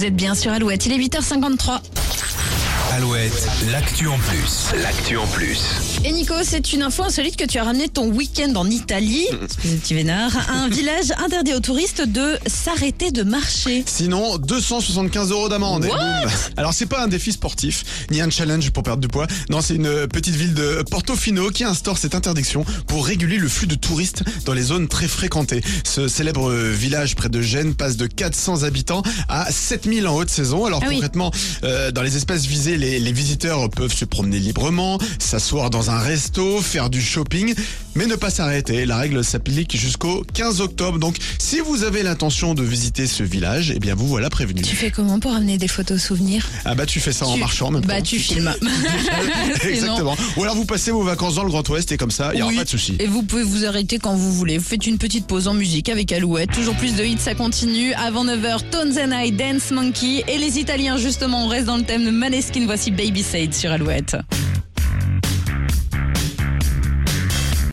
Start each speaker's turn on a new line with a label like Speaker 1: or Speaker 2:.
Speaker 1: Vous êtes bien sur Alouette, il est 8h53.
Speaker 2: Alouette, l'actu en plus. L'actu en plus.
Speaker 1: Et Nico, c'est une info insolite que tu as ramené ton week-end en Italie, excusez petit vénard, un village interdit aux touristes de s'arrêter de marcher.
Speaker 3: Sinon, 275 euros d'amende. Alors, c'est pas un défi sportif, ni un challenge pour perdre du poids. Non, c'est une petite ville de Portofino qui instaure cette interdiction pour réguler le flux de touristes dans les zones très fréquentées. Ce célèbre village près de Gênes passe de 400 habitants à 7000 en haute saison. Alors,
Speaker 1: Ah oui.
Speaker 3: concrètement, euh, dans les espaces visés, les, les visiteurs peuvent se promener librement, s'asseoir dans un resto, faire du shopping, mais ne pas s'arrêter. La règle s'applique jusqu'au 15 octobre. Donc, si vous avez l'intention de visiter ce village, eh bien, vous voilà prévenu.
Speaker 1: Tu fais comment pour amener des photos souvenirs?
Speaker 3: Ah bah tu fais ça en marchant même
Speaker 1: Bah tu filmes.
Speaker 3: Exactement. Ou alors vous passez vos vacances dans le Grand Ouest et comme ça, il n'y aura
Speaker 1: Oui.
Speaker 3: pas de souci.
Speaker 1: Et vous pouvez vous arrêter quand vous voulez. Vous faites une petite pause en musique avec Alouette. Toujours plus de hits, ça continue. Avant 9h, Tones and I, Dance Monkey. Et les Italiens, justement, on reste dans le thème de Maneskin. Voici Baby sur Alouette.